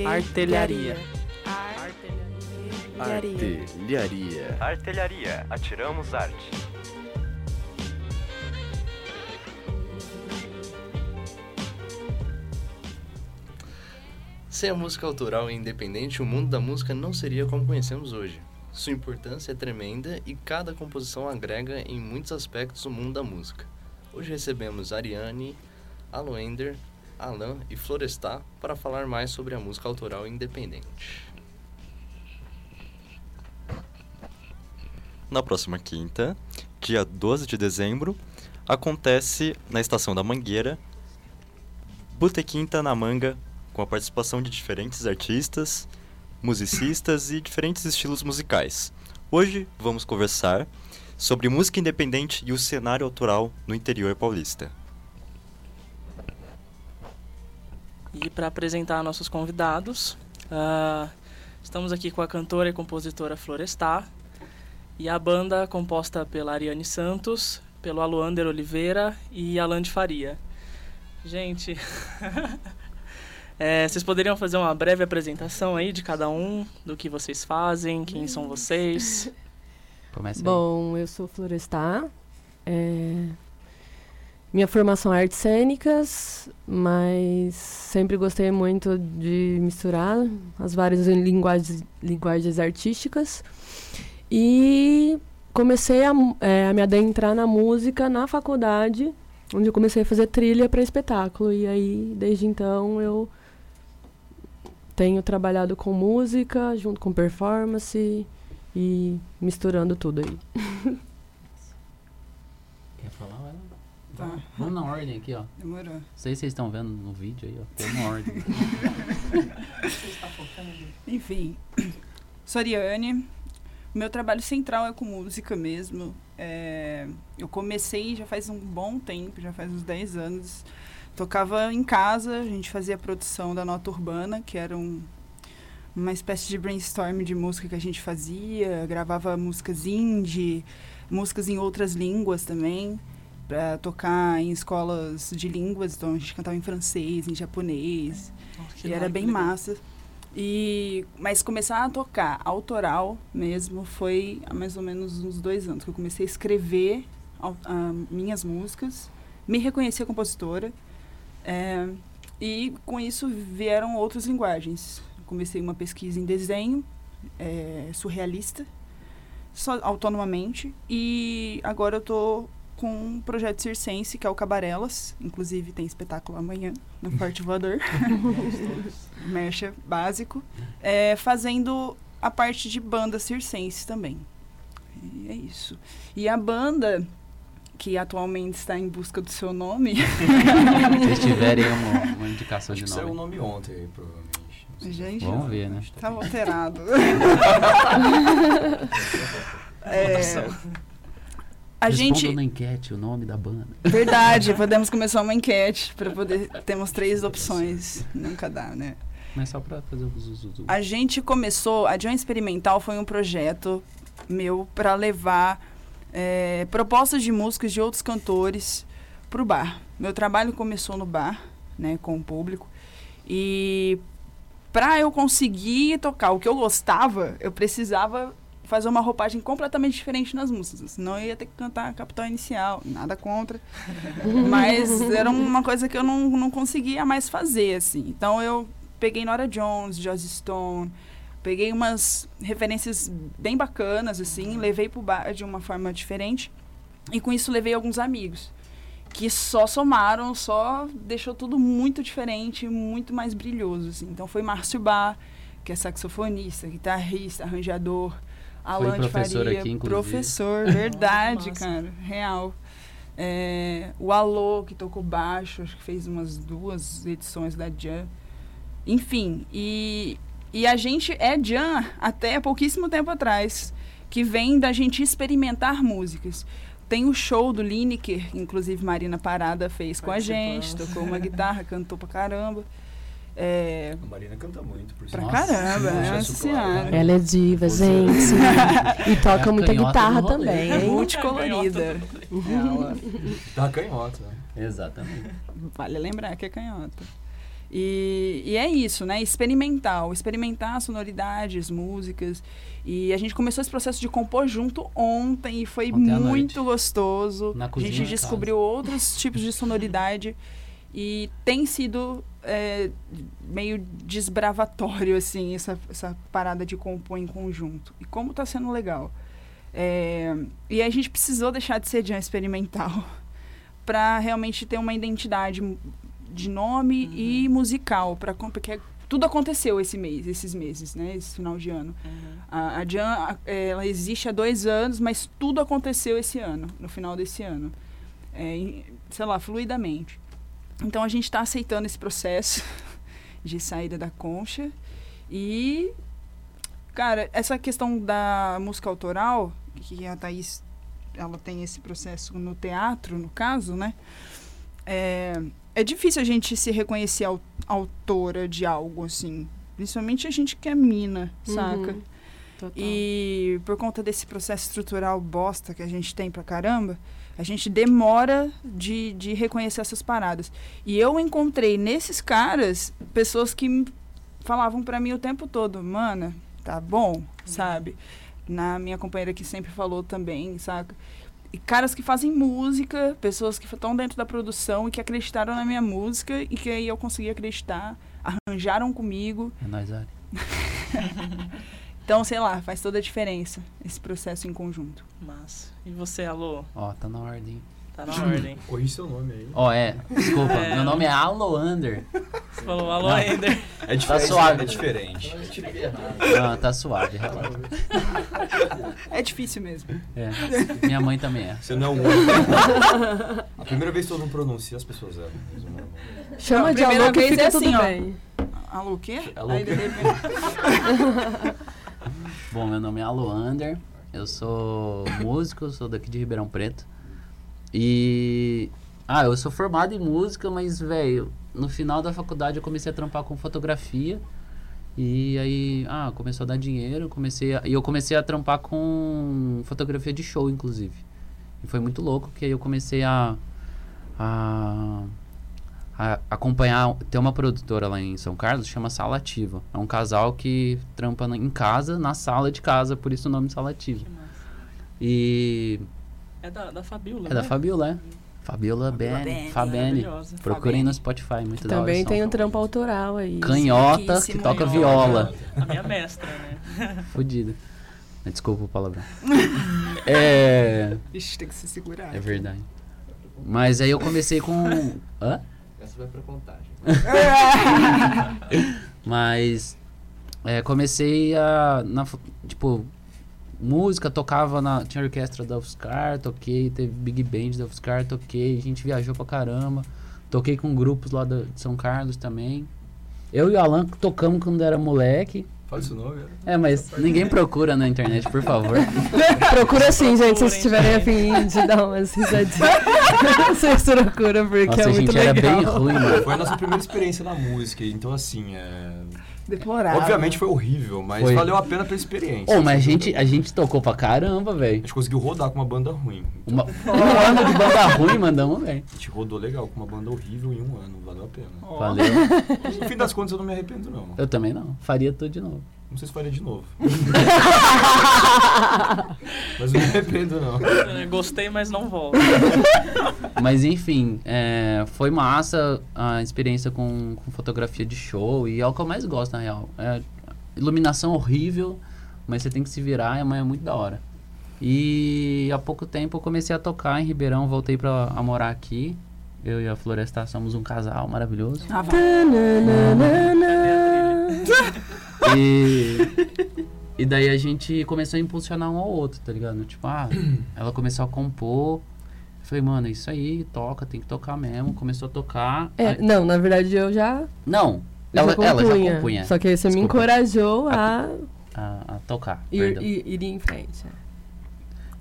Artelharia. Artelharia. Artelharia. Artelharia. Atiramos arte. Sem a música autoral e independente, o mundo da música não seria como conhecemos hoje. Sua importância é tremenda e cada composição agrega em muitos aspectos o mundo da música. Hoje recebemos Ariane, Aloender, Alan e Florestar para falar mais sobre a música autoral independente. Na próxima quinta, dia 12 de dezembro, acontece na Estação da Mangueira, Botequinta na Manga, com a participação de diferentes artistas, musicistas e diferentes estilos musicais. Hoje vamos conversar sobre música independente e o cenário autoral no interior paulista. E para apresentar nossos convidados, uh, estamos aqui com a cantora e compositora Florestar e a banda composta pela Ariane Santos, pelo Aluander Oliveira e Alan de Faria. Gente, é, vocês poderiam fazer uma breve apresentação aí de cada um, do que vocês fazem, quem são vocês? Começa Bom, eu sou Florestar. É... Minha formação é artes cênicas, mas sempre gostei muito de misturar as várias linguagens, linguagens artísticas. E comecei a, é, a me adentrar na música na faculdade, onde eu comecei a fazer trilha para espetáculo. E aí, desde então, eu tenho trabalhado com música, junto com performance e misturando tudo aí. Tá. Vamos na ordem aqui, ó. Demorou. Não sei se vocês estão vendo no vídeo aí, ó. Tem uma ordem. Enfim, sou Ariane. Meu trabalho central é com música mesmo. É, eu comecei já faz um bom tempo, já faz uns 10 anos. Tocava em casa, a gente fazia a produção da Nota Urbana, que era um, uma espécie de brainstorm de música que a gente fazia, gravava músicas indie, músicas em outras línguas também, para tocar em escolas de línguas, então a gente cantava em francês, em japonês, oh, e era bem massa. E, mas começar a tocar autoral mesmo foi há mais ou menos uns dois anos que eu comecei a escrever uh, minhas músicas, me reconhecer compositora é, e com isso vieram outras linguagens. Comecei uma pesquisa em desenho é, surrealista, só autonomamente, e agora eu estou com um projeto circense, que é o Cabarelas. Inclusive tem espetáculo amanhã no Forte Voador. Mercha básico. É, fazendo a parte de banda circense também. E é isso. E a banda que atualmente está em busca do seu nome. Se vocês tiverem uma, uma indicação Acho de nome. o nome ontem, provavelmente. Gente, Vamos ver, né? Tá alterado. é, a gente na enquete o nome da banda. Verdade, podemos começar uma enquete para poder temos três opções, nunca dá, né? Mas só para fazer o zuzu. A gente começou, a John Experimental foi um projeto meu para levar é, propostas de músicas de outros cantores para o bar. Meu trabalho começou no bar, né, com o público. E para eu conseguir tocar o que eu gostava, eu precisava fazer uma roupagem completamente diferente nas músicas. Senão eu ia ter que cantar a capital inicial, nada contra. Mas era uma coisa que eu não, não conseguia mais fazer, assim. Então eu peguei Nora Jones, Joss Stone, Peguei umas referências bem bacanas, assim, levei pro bar de uma forma diferente. E com isso levei alguns amigos. Que só somaram, só deixou tudo muito diferente, muito mais brilhoso, assim. Então foi Márcio Bar, que é saxofonista, guitarrista, arranjador. Alan de Faria, aqui, professor, verdade, cara, real. É, o Alô, que tocou baixo, acho que fez umas duas edições da Jam. Enfim, e e a gente é Jan até pouquíssimo tempo atrás, que vem da gente experimentar músicas. Tem o show do Lineker, inclusive Marina Parada fez com a gente, tocou uma guitarra, cantou pra caramba. É... A Marina canta muito, por Pra nossa, caramba, nossa senhora. Ela é diva, gente. e toca é muita guitarra também, hein? Multicolorida. Ela... Tá canhota. Exatamente. Vale lembrar que é canhota. E, e é isso, né? Experimental, experimentar sonoridades, músicas. E a gente começou esse processo de compor junto ontem e foi Ontem muito gostoso. Na a cozinha gente da descobriu outros tipos de sonoridade e tem sido é, meio desbravatório, assim, essa, essa parada de compor em conjunto. E como tá sendo legal. É, e a gente precisou deixar de ser jam experimental para realmente ter uma identidade de nome e musical, com- porque tudo aconteceu esse mês, esses meses, né? Esse final de ano. A, a Jan, a- ela existe há dois anos, mas tudo aconteceu esse ano, no final desse ano. É, sei lá, fluidamente. Então a gente está aceitando esse processo de saída da concha. E, cara, essa questão da música autoral, que a Thaís ela tem esse processo no teatro, no caso, né? É, é difícil a gente se reconhecer au- autora de algo, assim. Principalmente a gente que é mina, saca? Uhum. Total. E por conta desse processo estrutural bosta que a gente tem pra caramba, a gente demora de, de reconhecer essas paradas. E eu encontrei nesses caras pessoas que falavam pra mim o tempo todo, mana, tá bom, sabe? Na minha companheira que sempre falou também, saca? E caras que fazem música, pessoas que estão dentro da produção e que acreditaram na minha música e que aí eu consegui acreditar, arranjaram comigo. É nóis, Ari. Então, sei lá, faz toda a diferença esse processo em conjunto. Massa. E você, Alô? Ó, tá na ordem. Tá na ordem. Corri seu nome aí. Ó, é. Desculpa, É. meu nome é Aloander. Você falou Alô Não. Ender. É Tá suave. É diferente. Não, tá suave, relaxa. É difícil mesmo. É. Minha mãe também é. Você não é o único. A primeira vez que todo mundo pronuncia, as pessoas erram. Não é Chama Não, de alô que fica é tudo assim, ó. bem. Alô, o quê? Alô, Aí, o quê? de repente- Bom, meu nome é Aloander. Eu sou músico, sou daqui de Ribeirão Preto. E. Ah, eu sou formado em música, mas, velho, no final da faculdade eu comecei a trampar com fotografia. E aí, ah, começou a dar dinheiro, comecei a, e eu comecei a trampar com fotografia de show, inclusive. E foi muito louco, que aí eu comecei a, a, a acompanhar, tem uma produtora lá em São Carlos, chama Sala Ativa. É um casal que trampa na- em casa, na sala de casa, por isso o nome Sala Ativa. Que massa. E É da, da Fabiola, é da né? Fabiola, é. Fabiola Fabiola Bene, Bene. Fabene. Procurem Fabene. no Spotify, muito da hora. Também tem um trampo autoral aí. Canhota que toca viola. A minha mestra, né? Fodida. Desculpa o palavrão. é. Ixi, tem que se segurar. É verdade. Mas aí eu comecei com. Hã? Vai pra contagem. Mas é, comecei a. Na, tipo, música, tocava na. Tinha orquestra da UFSCar, toquei, teve Big Band da UFSCar, toquei, a gente viajou pra caramba. Toquei com grupos lá da- de São Carlos também. Eu e o Alan tocamos quando era moleque. Fala seu nome, velho. É, mas ninguém procura na internet, por favor. Procura sim, gente, se vocês Procurem, estiverem afim de dar umas risadinhas. vocês procuram, porque Nossa, é a muito gente era legal. bem ruim, mano. Foi a nossa primeira experiência na música, então assim, é... Deplorável. obviamente foi horrível, mas Foi. valeu a pena pela experiência. Ô, mas a gente, a gente tocou pra caramba, A velho. gente conseguiu rodar com uma banda ruim. Uma- Um ano de banda ruim, mandamos, velho. A gente rodou legal com uma banda horrível em um ano, valeu a pena. Ó. Valeu. No fim das contas eu não me arrependo não. Eu também não. Faria tudo de novo. Não sei se faria de novo. mas não me arrependo não. É, Gostei, mas não volto. Mas enfim, é, foi massa a experiência com, com fotografia de show e é o que eu mais gosto, na real. É, iluminação horrível, mas você tem que se virar e amanhã é muito da hora. E há pouco tempo eu comecei a tocar em Ribeirão, voltei pra a morar aqui. Eu e a Floresta somos um casal maravilhoso. Ah. E, e daí a gente começou a impulsionar um ao outro, tá ligado? Tipo, ah, ela começou a compor. Falei, mano, é isso aí, toca, tem que tocar mesmo. Começou a tocar. É, aí- não, na verdade eu já, não, eu ela, já ela já compunha. Só que aí você me Desculpa. encorajou a a, a tocar. ir, ir, ir em frente. é.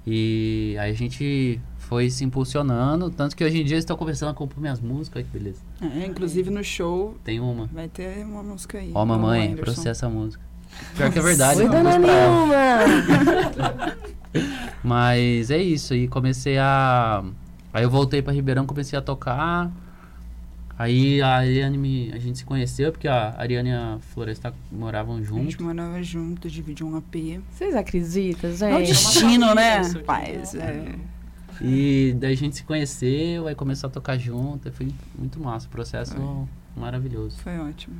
E aí a gente foi se impulsionando, tanto que hoje em dia eles estão começando a compor minhas músicas, olha que beleza. É, inclusive no show Tem uma. vai ter uma música aí. Ó, do mamãe, processa a música. Pior que é verdade, Oi, eu dona compus pra ela. Nilma! Mas é isso, e comecei a. Aí eu voltei pra Ribeirão, comecei a tocar. Aí a Ariane me, a gente se conheceu porque a Ariane e a Floresta moravam A gente juntos. morava junto, dividia um AP. Vocês acreditam, É o gente? destino, né? Isso aqui, Paz, né? é. E daí a gente se conheceu, aí começou a tocar junto, e foi muito massa, o processo maravilhoso. Foi ótimo.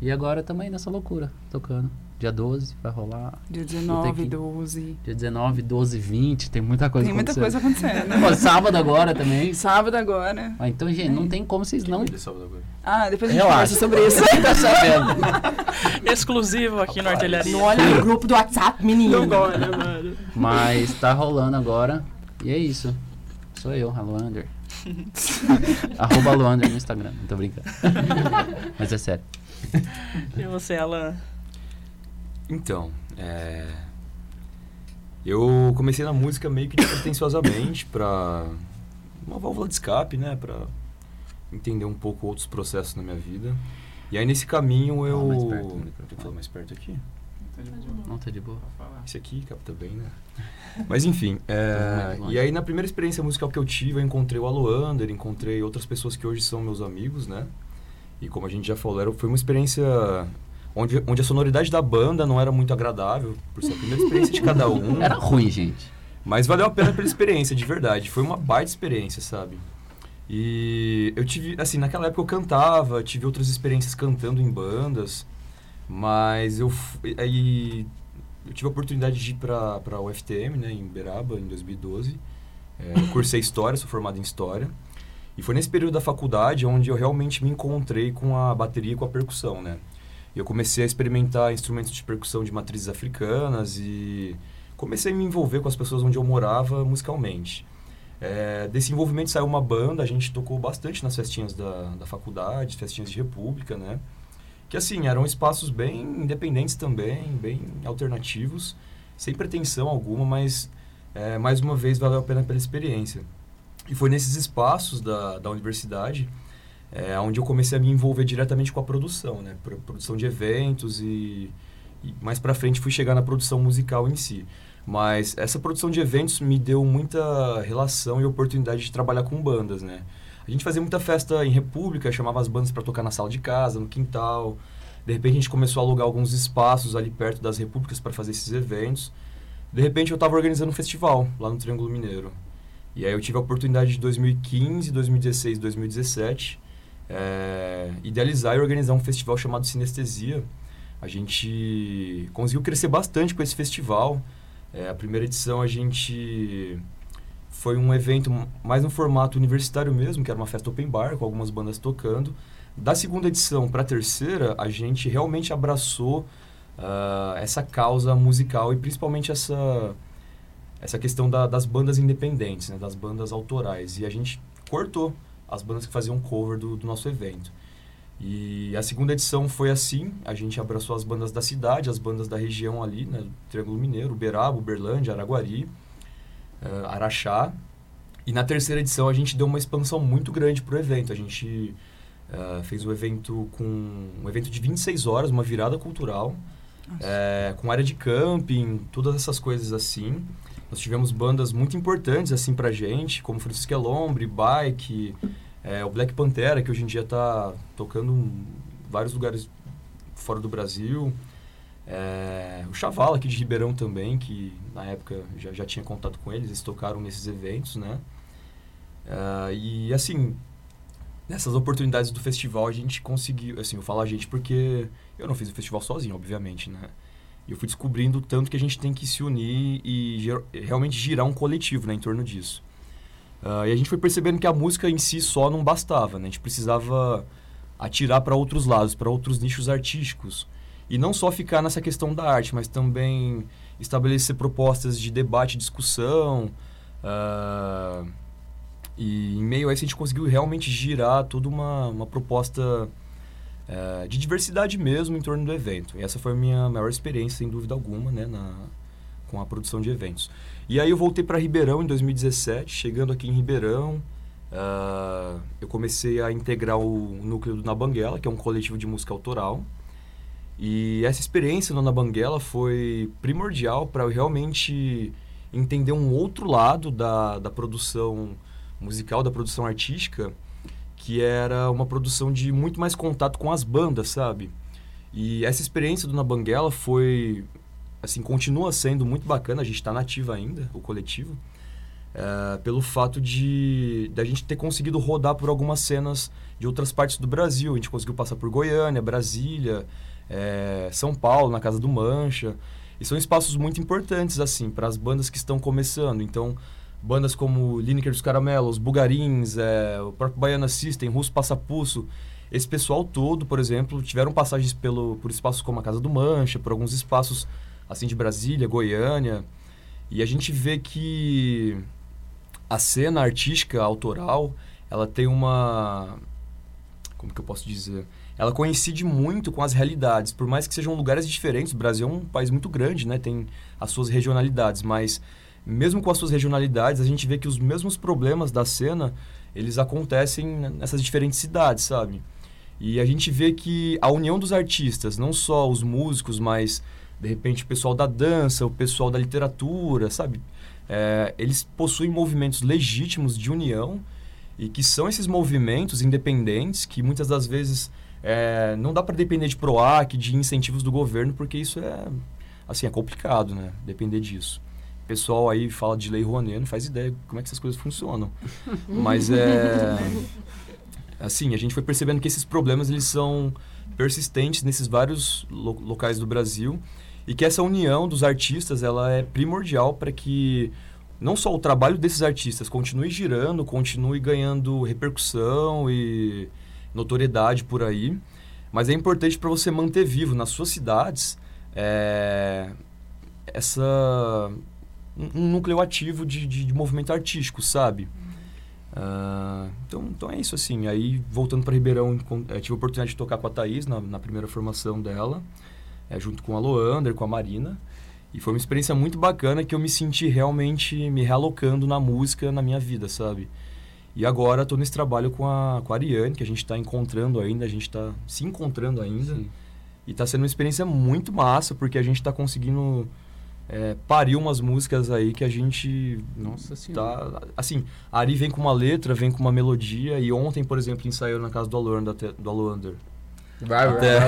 E agora também nessa loucura, tocando. Dia 12 vai rolar, Dia que- 19, 12. dia 19, 12, 20, tem muita coisa Tem muita acontecendo. coisa acontecendo. Pô, sábado agora também. Sábado agora. Ah, então, gente, não tem como vocês não... Ele sábado agora. Ah, depois a gente Relaxa. conversa sobre isso. tá sabendo. Exclusivo aqui no Artilharia. Não olha no grupo do WhatsApp, menino. Não olha, mano. Mas tá rolando agora. E é isso. Sou eu, Aluander. Arroba Aluander no Instagram. Não tô brincando. Mas é sério. E você, Alan? Então, é... Eu comecei na música meio que despretensiosamente pra... Uma válvula de escape, né? Pra entender um pouco outros processos na minha vida. E aí, nesse caminho, eu... Fala mais perto do microfone. Tem que falar mais perto aqui? Não tá de boa. Esse aqui capta bem, né? Mas enfim, é, longe. e aí na primeira experiência musical que eu tive, eu encontrei o Aloander, encontrei outras pessoas que hoje são meus amigos, né? E como a gente já falou, era, foi uma experiência onde, onde a sonoridade da banda não era muito agradável, por ser a primeira experiência de cada um. Era ruim, gente. Mas valeu a pena pela experiência, de verdade. Foi uma baita experiência, sabe? E eu tive, assim, naquela época eu cantava, tive outras experiências cantando em bandas, mas eu aí eu tive a oportunidade de ir para o UFTM, né, em Uberaba, em 2012. É, eu cursei História, sou formado em História. E foi nesse período da faculdade onde eu realmente me encontrei com a bateria e com a percussão, né? Eu comecei a experimentar instrumentos de percussão de matrizes africanas e comecei a me envolver com as pessoas onde eu morava musicalmente. É, desse envolvimento saiu uma banda, a gente tocou bastante nas festinhas da, da faculdade, festinhas de república, né? Que assim, eram espaços bem independentes também, bem alternativos, sem pretensão alguma, mas é, mais uma vez valeu a pena pela experiência. E foi nesses espaços da, da universidade é, onde eu comecei a me envolver diretamente com a produção, né? Pro- Produção de eventos e, e mais pra frente fui chegar na produção musical em si. Mas essa produção de eventos me deu muita relação e oportunidade de trabalhar com bandas, né? A gente fazia muita festa em república, chamava as bandas para tocar na sala de casa, no quintal. De repente a gente começou a alugar alguns espaços ali perto das repúblicas para fazer esses eventos. De repente eu estava organizando um festival lá no Triângulo Mineiro. E aí eu tive a oportunidade de 2015, 2016, 2017 é, idealizar e organizar um festival chamado Sinestesia. A gente conseguiu crescer bastante com esse festival. É, a primeira edição a gente foi um evento mais no formato universitário mesmo, que era uma festa open bar com algumas bandas tocando. Da segunda edição para a terceira, a gente realmente abraçou ah, essa causa musical e principalmente essa essa questão da- das bandas independentes, né, das bandas autorais. E a gente cortou as bandas que faziam cover do, do nosso evento. E a segunda edição foi assim, a gente abraçou as bandas da cidade, as bandas da região ali, né, Triângulo Mineiro, Uberaba, Uberlândia, Araguari, eh, Araxá. E na terceira edição a gente deu uma expansão muito grande pro evento. A gente eh, fez um evento com um evento de 26 horas, uma virada cultural, eh, com área de camping, todas essas coisas assim. Nós tivemos bandas muito importantes assim pra gente, como Francisco Elombre, Bike, é, o Black Pantera, que hoje em dia está tocando em vários lugares fora do Brasil. É, o Chavala aqui de Ribeirão também, que na época já, já tinha contato com eles, eles tocaram nesses eventos, né? É, e assim, nessas oportunidades do festival a gente conseguiu, assim, eu falo a gente porque eu não fiz o festival sozinho, obviamente, né? E eu fui descobrindo tanto que a gente tem que se unir e ger- realmente girar um coletivo né, em torno disso. Ah, e a gente foi percebendo que a música em si só não bastava, né? A gente precisava atirar para outros lados, para outros nichos artísticos. E não só ficar nessa questão da arte, mas também estabelecer propostas de debate discussão. ah, e em meio a isso a gente conseguiu realmente girar toda uma, uma proposta eh, de diversidade mesmo em torno do evento. E essa foi a minha maior experiência, sem dúvida alguma, né, na, com a produção de eventos. E aí eu voltei para Ribeirão em 2017, chegando aqui em Ribeirão, ah, eu comecei a integrar o núcleo do Na Banguela, que é um coletivo de música autoral. E essa experiência Na Banguela foi primordial para eu realmente entender um outro lado da, da produção musical, da produção artística, que era uma produção de muito mais contato com as bandas, sabe? E essa experiência do Na Banguela foi, assim, continua sendo muito bacana, a gente está nativa ainda, o coletivo, é, pelo fato de, de a gente ter conseguido rodar por algumas cenas de outras partes do Brasil. A gente conseguiu passar por Goiânia, Brasília, é, São Paulo, na Casa do Mancha. E são espaços muito importantes, assim, para as bandas que estão começando. Então, bandas como Lineker dos Caramelos, Bugarins, é, o próprio Baiana System, Russo Passapulso, esse pessoal todo, por exemplo, tiveram passagens pelo, por espaços como a Casa do Mancha, por alguns espaços assim de Brasília, Goiânia. E a gente vê que a cena artística autoral, ela tem uma como que eu posso dizer? Ela coincide muito com as realidades, por mais que sejam lugares diferentes. O Brasil é um país muito grande, né? Tem as suas regionalidades, mas mesmo com as suas regionalidades, a gente vê que os mesmos problemas da cena, eles acontecem nessas diferentes cidades, sabe? E a gente vê que a união dos artistas, não só os músicos, mas de repente o pessoal da dança, o pessoal da literatura, sabe? É, eles possuem movimentos legítimos de união e que são esses movimentos independentes que muitas das vezes é, não dá para depender de PROAC, de incentivos do governo, porque isso é assim é complicado, né? Depender disso pessoal aí fala de lei Rouanet, não faz ideia como é que essas coisas funcionam. Mas é assim, a gente foi percebendo que esses problemas eles são persistentes nesses vários lo locais do Brasil e que essa união dos artistas ela é primordial para que não só o trabalho desses artistas continue girando, continue ganhando repercussão e notoriedade por aí, mas é importante para você manter vivo nas suas cidades é, essa um, núcleo ativo de, de, de, movimento artístico, sabe? Uh, então, então é isso, assim. Aí, voltando para Ribeirão, é, tive a oportunidade de tocar com a Thaís na, na primeira formação dela, é, junto com a Loander, com a Marina. E foi uma experiência muito bacana que eu me senti realmente me realocando na música na minha vida, sabe? E agora estou nesse trabalho com a, com a Ariane, que a gente está encontrando ainda, a gente está se encontrando ainda. Sim. E está sendo uma experiência muito massa, porque a gente está conseguindo é, pariu umas músicas aí que a gente Nossa senhora. tá assim a Ari vem com uma letra vem com uma melodia e ontem por exemplo ensaiou na casa do Aloander do Aloander até,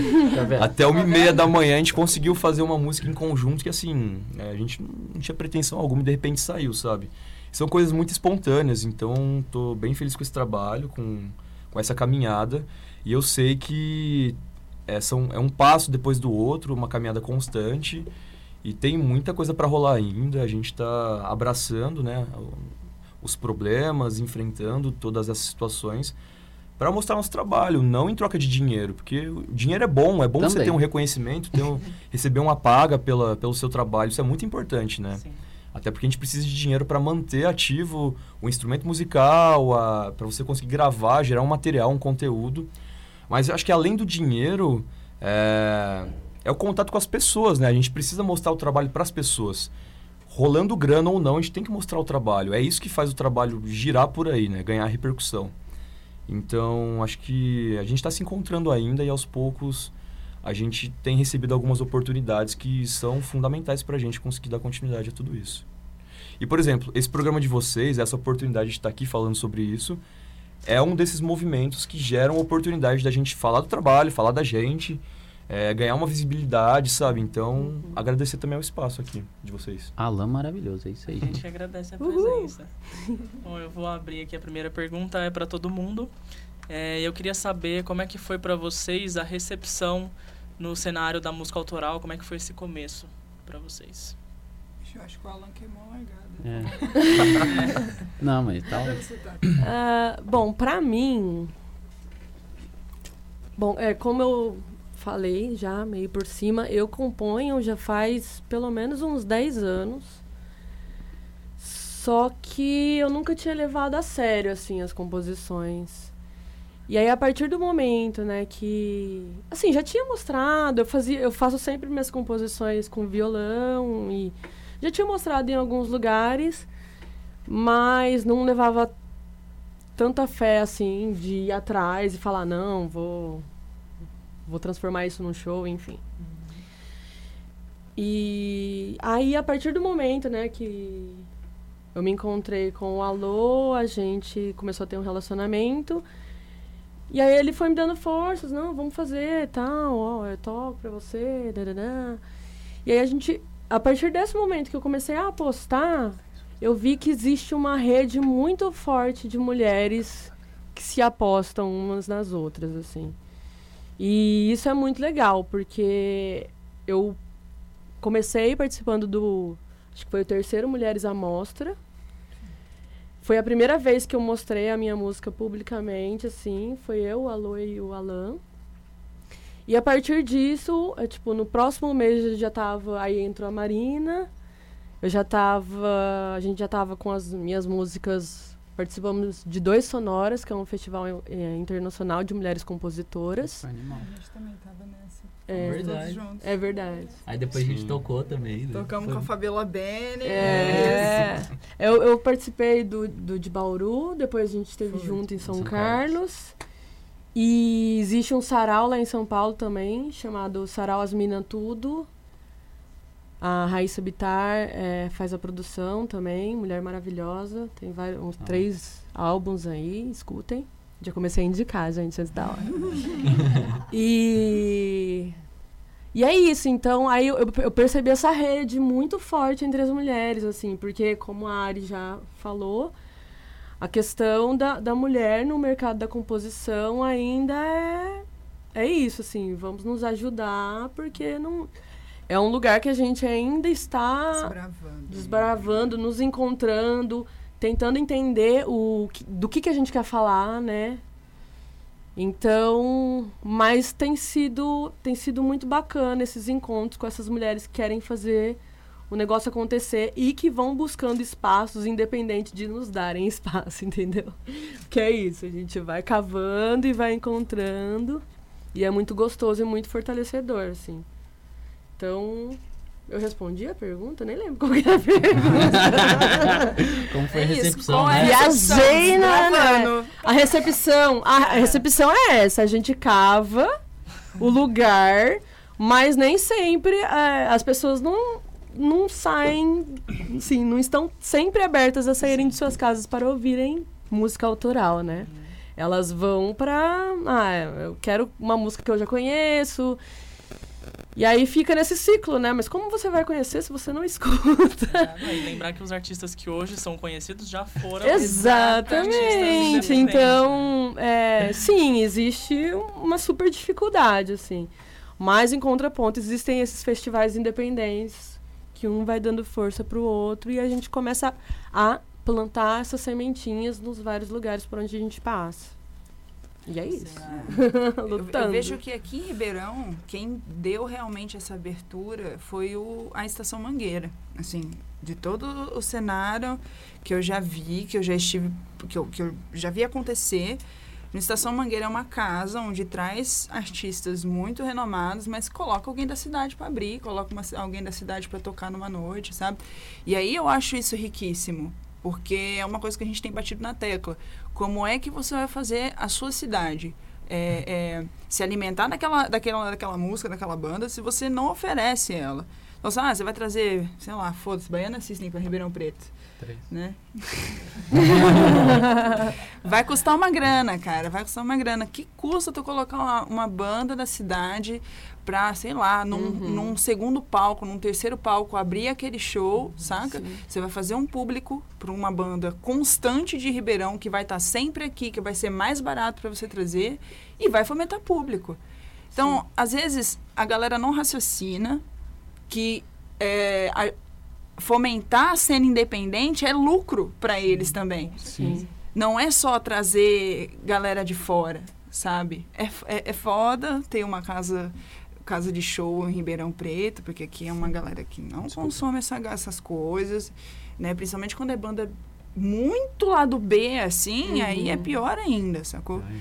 até uma e meia da manhã a gente conseguiu fazer uma música em conjunto que assim é, a gente não tinha pretensão alguma e de repente saiu sabe são coisas muito espontâneas então tô bem feliz com esse trabalho com, com essa caminhada e eu sei que é, são, é um passo depois do outro uma caminhada constante e tem muita coisa para rolar ainda. A gente está abraçando né, os problemas, enfrentando todas essas situações para mostrar nosso trabalho, não em troca de dinheiro, porque o dinheiro é bom, é bom Também. você ter um reconhecimento, ter um, receber uma paga pela, pelo seu trabalho, isso é muito importante, né? Sim. Até porque a gente precisa de dinheiro para manter ativo o instrumento musical, para você conseguir gravar, gerar um material, um conteúdo. Mas eu acho que além do dinheiro, é, é o contato com as pessoas, né? A gente precisa mostrar o trabalho para as pessoas. Rolando grana ou não, a gente tem que mostrar o trabalho. É isso que faz o trabalho girar por aí, né? Ganhar repercussão. Então, acho que a gente está se encontrando ainda e aos poucos a gente tem recebido algumas oportunidades que são fundamentais para a gente conseguir dar continuidade a tudo isso. E, por exemplo, esse programa de vocês, essa oportunidade de estar aqui falando sobre isso, é um desses movimentos que geram oportunidade da gente falar do trabalho, falar da gente é, ganhar uma visibilidade, sabe? Então, uhum. agradecer também o espaço aqui de vocês. Alan maravilhoso, é isso aí, gente. A gente agradece a presença. Bom, eu vou abrir aqui a primeira pergunta, é para todo mundo. É, eu queria saber como é que foi para vocês a recepção no cenário da música autoral, como é que foi esse começo para vocês? Eu acho que o Alan queimou a largada. É. Não, mas tal. Uh, bom, para mim, bom, é como eu falei já meio por cima, eu componho já faz pelo menos uns 10 anos. Só que eu nunca tinha levado a sério assim as composições. E aí a partir do momento, né, que assim, já tinha mostrado, eu fazia, eu faço sempre minhas composições com violão e já tinha mostrado em alguns lugares, mas não levava tanta fé assim de ir atrás e falar não, vou vou transformar isso num show, enfim. E aí, a partir do momento, né, que, eu me encontrei com o Alô, a gente começou a ter um relacionamento. E aí ele foi me dando forças, não, vamos fazer, tal, ó, eu toco pra você, dadadã. E aí a gente, a partir desse momento que eu comecei a apostar, eu vi que existe uma rede muito forte de mulheres que se apostam umas nas outras, assim. E isso é muito legal, porque eu comecei participando do. Acho que foi o terceiro Mulheres à Mostra. Foi a primeira vez que eu mostrei a minha música publicamente, assim. Foi eu, o Alô e o Alan. E a partir disso, é, tipo, no próximo mês eu já tava. Aí entrou a Marina. Eu já tava. A gente já tava com as minhas músicas Participamos de dois Sonoras, que é um festival é, internacional de mulheres compositoras. Animal. A gente também tava nessa. É verdade. É verdade. Aí depois Sim. a gente tocou também. Né? Tocamos Foi. com a Fabiola Bene. É. eu, eu participei do, do de Bauru, depois a gente esteve Foi. junto em São, São Carlos. Carlos. E existe um sarau lá em São Paulo também, chamado Sarau As Minas Tudo, a Raíssa Bitar é, faz a produção também, Mulher Maravilhosa. Tem vários, uns ah. três álbuns aí, escutem. Já comecei a indicar, gente, antes da hora. e. E é isso, então, aí eu, eu, percebi essa rede muito forte entre as mulheres, assim, porque, como a Ari já falou, a questão da, da mulher no mercado da composição ainda é, é isso, assim, vamos nos ajudar, porque não é um lugar que a gente ainda está desbravando, desbravando nos encontrando, tentando entender o do que, que a gente quer falar, né? Então, mas tem sido, tem sido muito bacana esses encontros com essas mulheres que querem fazer o negócio acontecer e que vão buscando espaços independente de nos darem espaço, entendeu? Que é isso, a gente vai cavando e vai encontrando e é muito gostoso e muito fortalecedor, assim. Então, eu respondi a pergunta? Nem lembro qual era a pergunta. Como foi a é recepção, né? Viajei na, na, A recepção. A, a recepção é essa. A gente cava o lugar, mas nem sempre é, as pessoas não, não saem, assim, não estão sempre abertas a saírem de suas casas para ouvirem música autoral, né? Elas vão para, ah, eu quero uma música que eu já conheço, e aí fica nesse ciclo, né? Mas como você vai conhecer se você não escuta? É, e lembrar que os artistas que hoje são conhecidos já foram Exatamente. Então, é, sim, existe uma super dificuldade, assim. Mas em contraponto, existem esses festivais independentes que um vai dando força para o outro e a gente começa a plantar essas sementinhas nos vários lugares por onde a gente passa. E é isso. Lutando. Eu, eu, vejo que aqui em Ribeirão, quem deu realmente essa abertura foi o, a Estação Mangueira. Assim, de todo o cenário que eu já vi, que eu já estive, que eu, que eu já vi acontecer. A Estação Mangueira é uma casa onde traz artistas muito renomados, mas coloca alguém da cidade para abrir, coloca uma, alguém da cidade para tocar numa noite, sabe? E aí eu acho isso riquíssimo, porque é uma coisa que a gente tem batido na tecla. Como é que você vai fazer a sua cidade é, é, se alimentar daquela, daquela, daquela música, daquela banda, se você não oferece ela? Então, ah, você vai trazer, sei lá, foda-se, Baiana Cisne para Ribeirão Preto. Três. Né? vai custar uma grana, cara. Vai custar uma grana. Que custa tu colocar uma, uma banda da cidade pra, sei lá, num, uhum. num, segundo palco, num terceiro palco, abrir aquele show, saca? Sim. Você vai fazer um público para uma banda constante de Ribeirão, que vai estar tá sempre aqui, que vai ser mais barato para você trazer, e vai fomentar público. Então, Sim. às vezes, a galera não raciocina que é, a, fomentar a cena independente é lucro para eles também. Sim. Não é só trazer galera de fora, sabe? É, é, é foda ter uma casa casa de show em Ribeirão Preto, porque aqui é uma galera que não Desculpa. consome essa, essas coisas, né? Principalmente quando é banda muito lá do B, assim, uhum. aí é pior ainda, sacou? Ai.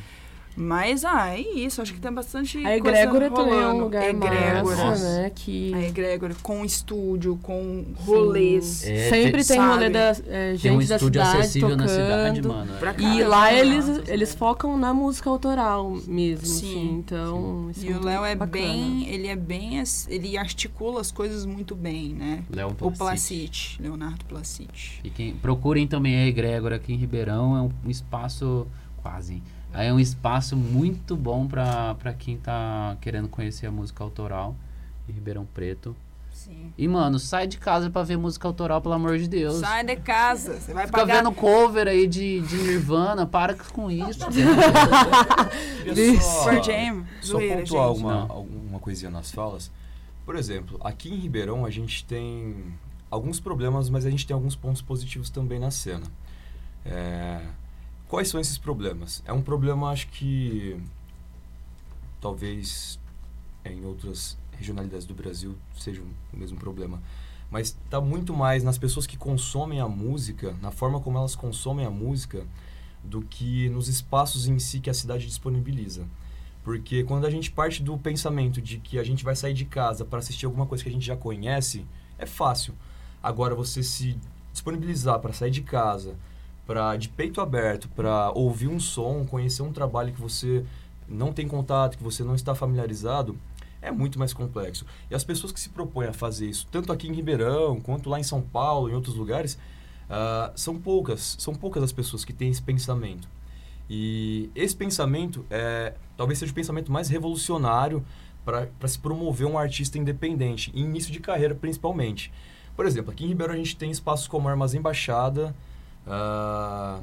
Mas, ah, é isso. Acho que tem bastante A Egrégora também é um lugar Egrégora. massa, né? Que... A Egrégora com estúdio, com rolês. É, Sempre tem sabe? rolê da é, Tem um gente da cidade acessível tocando. na cidade, mano. Pra E lá eles, eles focam na música autoral mesmo, Sim. assim, então... isso E o muito Léo é bacana. bem, ele é bem, ele articula as coisas muito bem, né? Léo O Placite. Placite, Leonardo Placite. Fiquem, procurem também a Egrégora aqui em Ribeirão. É um, um espaço quase. É um espaço muito bom para quem tá querendo conhecer a música autoral em Ribeirão Preto. Sim. E, mano, sai de casa pra ver música autoral, pelo amor de Deus. Sai de casa, você vai Fica pagar vendo cover aí de, de Nirvana, para com isso. Só, só pontuar alguma, alguma coisinha nas falas. Por exemplo, aqui em Ribeirão a gente tem alguns problemas, mas a gente tem alguns pontos positivos também na cena. É, quais são esses problemas? É um problema, acho que talvez em outras regionalidades do Brasil seja o mesmo problema. Mas está muito mais nas pessoas que consomem a música, na forma como elas consomem a música, do que nos espaços em si que a cidade disponibiliza. Porque quando a gente parte do pensamento de que a gente vai sair de casa para assistir alguma coisa que a gente já conhece, é fácil. Agora você se disponibilizar para sair de casa, para de peito aberto, para ouvir um som, conhecer um trabalho que você não tem contato, que você não está familiarizado, é muito mais complexo. E as pessoas que se propõem a fazer isso, tanto aqui em Ribeirão, quanto lá em São Paulo, em outros lugares, ah, são poucas. São poucas as pessoas que têm esse pensamento. E esse pensamento é, talvez seja o pensamento mais revolucionário para se promover um artista independente, em início de carreira principalmente. Por exemplo, aqui em Ribeirão a gente tem espaços como Armazém Baixada. Ah,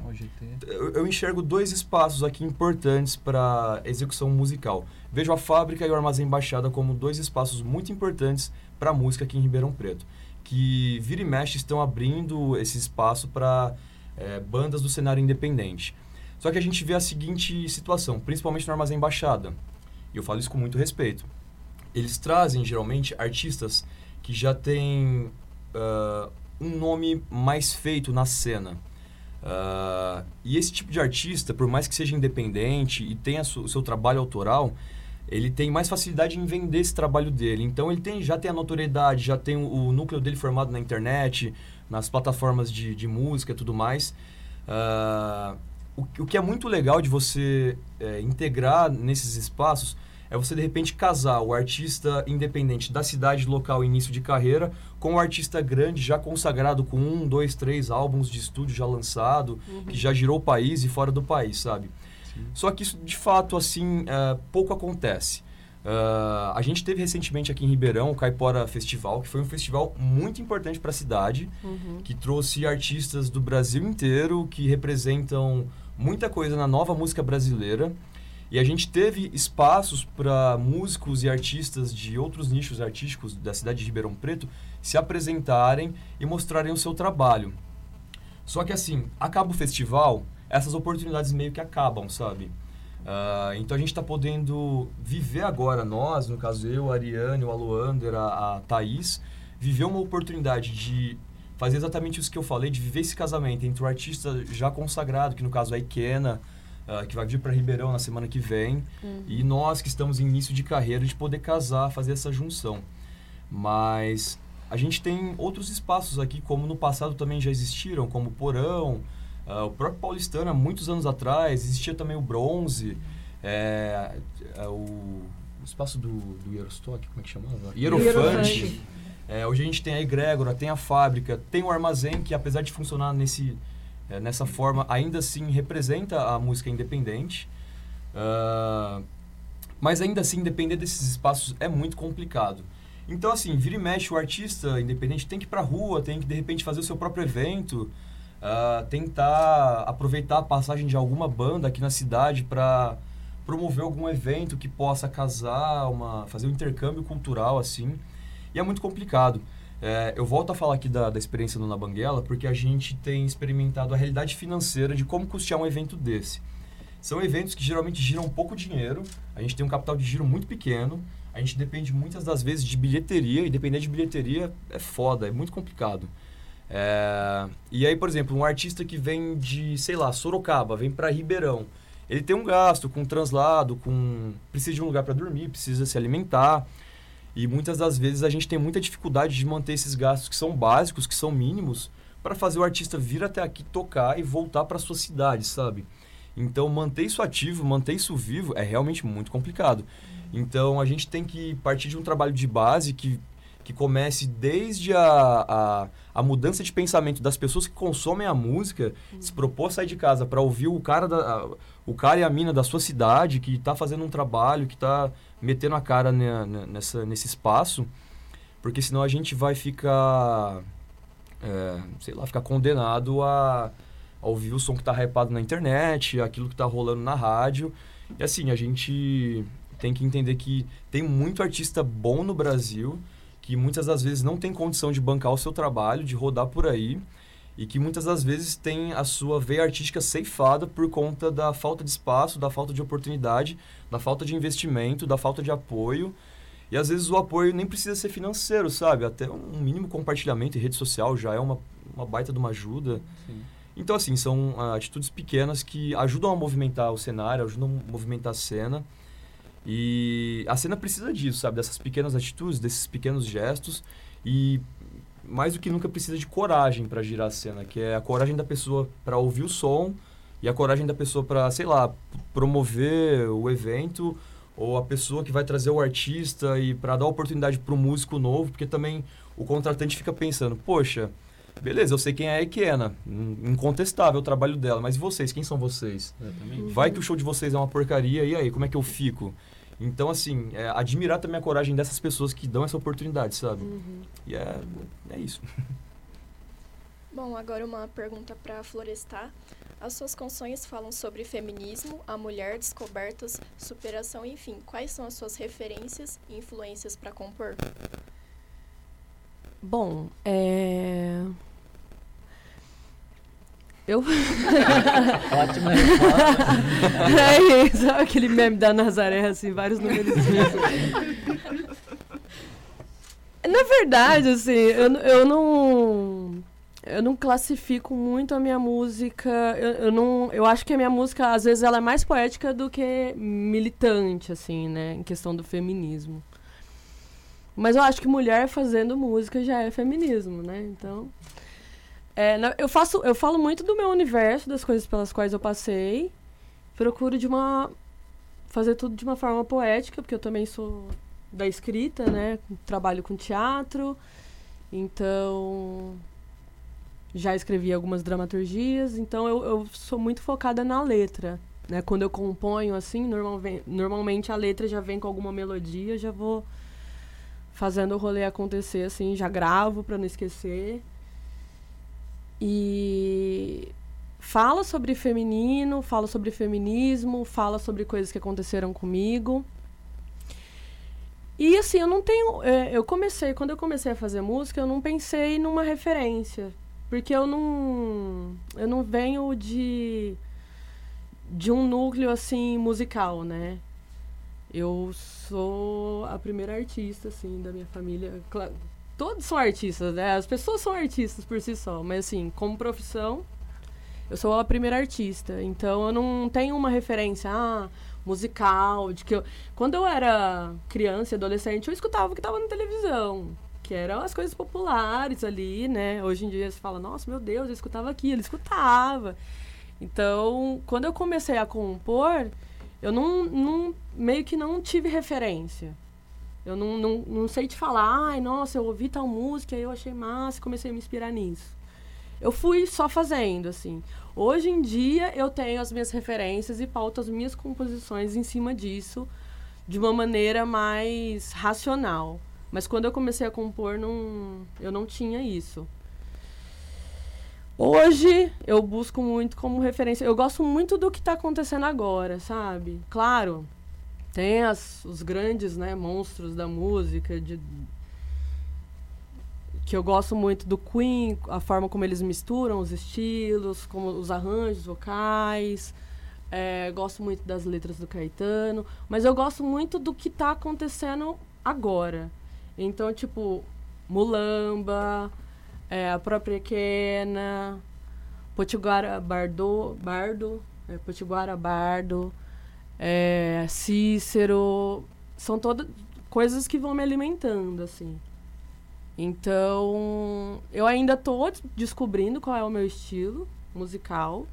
eu, eu enxergo dois espaços aqui importantes para execução musical. Vejo a fábrica e o Armazém Baixada como dois espaços muito importantes para música aqui em Ribeirão Preto, que vira e mexe estão abrindo esse espaço para bandas do cenário independente. Só que a gente vê a seguinte situação, principalmente no Armazém Baixada, e eu falo isso com muito respeito. Eles trazem geralmente artistas que já têm ah, um nome mais feito na cena. Ah, e esse tipo de artista, por mais que seja independente e tenha o seu trabalho autoral, ele tem mais facilidade em vender esse trabalho dele. Então ele tem, já tem a notoriedade, já tem o, o núcleo dele formado na internet, nas plataformas de, de música e tudo mais. Ah, o, o que é muito legal de você eh, integrar nesses espaços é você de repente casar o artista independente da cidade local início de carreira com o artista grande já consagrado com um, dois, três álbuns de estúdio já lançado, que já girou o país e fora do país, sabe? Só que isso de fato assim eh, pouco acontece. Ah, a gente teve recentemente aqui em Ribeirão o Caipora Festival, que foi um festival muito importante para a cidade, que trouxe artistas do Brasil inteiro que representam muita coisa na nova música brasileira. E a gente teve espaços para músicos e artistas de outros nichos artísticos da cidade de Ribeirão Preto se apresentarem e mostrarem o seu trabalho. Só que assim, acaba o festival, essas oportunidades meio que acabam, sabe? Ah, então a gente está podendo viver agora, nós, no caso eu, a Ariane, o Aloander, a, a Thaís, viver uma oportunidade de fazer exatamente isso que eu falei, de viver esse casamento entre o artista já consagrado, que no caso é a Ikena, ah, que vai vir para Ribeirão na semana que vem, e nós que estamos em início de carreira, de poder casar, fazer essa junção. Mas a gente tem outros espaços aqui, como no passado também já existiram, como o Porão, ah, o próprio Paulistano, há muitos anos atrás, existia também o Bronze, é, é, o, o espaço do, do Hierostock, como é que chamava? Hierofante. Hierofante. É, hoje a gente tem a Egrégora, tem a fábrica, tem o armazém, que apesar de funcionar nesse, é, nessa forma, ainda assim representa a música independente. Ah, mas ainda assim, depender desses espaços é muito complicado. Então, assim, vira e mexe, o artista independente tem que ir pra rua, tem que, de repente, fazer o seu próprio evento, ah, tentar aproveitar a passagem de alguma banda aqui na cidade para promover algum evento que possa casar, uma, fazer um intercâmbio cultural, assim. E é muito complicado. É, eu volto a falar aqui da, da experiência no Na Banguela, porque a gente tem experimentado a realidade financeira de como custear um evento desse. São eventos que geralmente giram pouco dinheiro, a gente tem um capital de giro muito pequeno, a gente depende muitas das vezes de bilheteria, e depender de bilheteria é foda, é muito complicado. É, e aí, por exemplo, um artista que vem de, sei lá, Sorocaba, vem para Ribeirão, ele tem um gasto com translado, com precisa de um lugar para dormir, precisa se alimentar. E muitas das vezes a gente tem muita dificuldade de manter esses gastos que são básicos, que são mínimos, para fazer o artista vir até aqui tocar e voltar para sua cidade, sabe? Então, manter isso ativo, manter isso vivo é realmente muito complicado. Então, a gente tem que partir de um trabalho de base que, que comece desde a, a, a mudança de pensamento das pessoas que consomem a música, se propor a sair de casa para ouvir o cara, da, o cara e a mina da sua cidade que está fazendo um trabalho, que está metendo a cara nessa, nesse espaço, porque senão a gente vai ficar, é, sei lá, ficar condenado a, a ouvir o som que está hypado na internet, aquilo que está rolando na rádio. E assim, a gente tem que entender que tem muito artista bom no Brasil que muitas das vezes não tem condição de bancar o seu trabalho, de rodar por aí e que muitas das vezes tem a sua veia artística ceifada por conta da falta de espaço, da falta de oportunidade, da falta de investimento, da falta de apoio. E às vezes o apoio nem precisa ser financeiro, sabe? Até um mínimo compartilhamento em rede social já é uma, uma baita de uma ajuda. Sim. Então, assim, são uh, atitudes pequenas que ajudam a movimentar o cenário, ajudam a movimentar a cena. E a cena precisa disso, sabe? Dessas pequenas atitudes, desses pequenos gestos. E mais do que nunca precisa de coragem para girar a cena, que é a coragem da pessoa para ouvir o som e a coragem da pessoa para, sei lá, promover o evento ou a pessoa que vai trazer o artista e para dar oportunidade para o músico novo, porque também o contratante fica pensando, poxa, beleza, eu sei quem é a Ekena, incontestável o trabalho dela, mas vocês, quem são vocês? Vai que o show de vocês é uma porcaria, e aí, como é que eu fico? Então, assim, é, admirar também a coragem dessas pessoas que dão essa oportunidade, sabe? Uhum. E é, é isso. Bom, agora uma pergunta para Florestar. As suas canções falam sobre feminismo, a mulher, descobertas, superação, enfim. Quais são as suas referências e influências para compor? Bom, é... Eu. Ótima resposta. é isso, aquele meme da Nazaré, assim, vários números. Na verdade, assim, eu, eu não. Eu não classifico muito a minha música. Eu, eu, não. Eu acho que a minha música, às vezes, ela é mais poética do que militante, assim, né? Em questão do feminismo. Mas eu acho que mulher fazendo música já é feminismo, né? Então. É, eu, faço, eu falo muito do meu universo, das coisas pelas quais eu passei. Procuro de uma. fazer tudo de uma forma poética, porque eu também sou da escrita, né? Trabalho com teatro. Então. Já escrevi algumas dramaturgias, então eu, eu sou muito focada na letra. Né? Quando eu componho, assim, normalmente, normalmente a letra já vem com alguma melodia, já vou fazendo o rolê acontecer, assim, já gravo para não esquecer. E fala sobre feminino, fala sobre feminismo, fala sobre coisas que aconteceram comigo. E assim, eu não tenho. É, eu comecei, quando eu comecei a fazer música, eu não pensei numa referência. Porque eu não. Eu não venho de. de um núcleo assim musical, né? Eu sou a primeira artista, assim, da minha família todos são artistas, né? As pessoas são artistas por si só, mas assim, como profissão, eu sou a primeira artista. Então eu não tenho uma referência ah, musical, de que eu... quando eu era criança adolescente, eu escutava o que estava na televisão, que eram as coisas populares ali, né? Hoje em dia você fala, nossa, meu Deus, eu escutava aquilo, escutava. Então, quando eu comecei a compor, eu não, não meio que não tive referência. Eu não, não, não sei te falar, ai, nossa, eu ouvi tal música, eu achei massa, comecei a me inspirar nisso. Eu fui só fazendo, assim. Hoje em dia, eu tenho as minhas referências e pauto as minhas composições em cima disso, de uma maneira mais racional. Mas quando eu comecei a compor, não, eu não tinha isso. Hoje, eu busco muito como referência. Eu gosto muito do que está acontecendo agora, sabe? Claro, tem as, os grandes né, monstros da música, de, que eu gosto muito do Queen, a forma como eles misturam os estilos, como os arranjos vocais. É, gosto muito das letras do Caetano, mas eu gosto muito do que está acontecendo agora. Então, tipo, Mulamba, é, a própria Kena, Potiguara Bardo, Bardo é, Potiguara Bardo, é, Cícero, são todas coisas que vão me alimentando, assim. Então, eu ainda estou descobrindo qual é o meu estilo musical.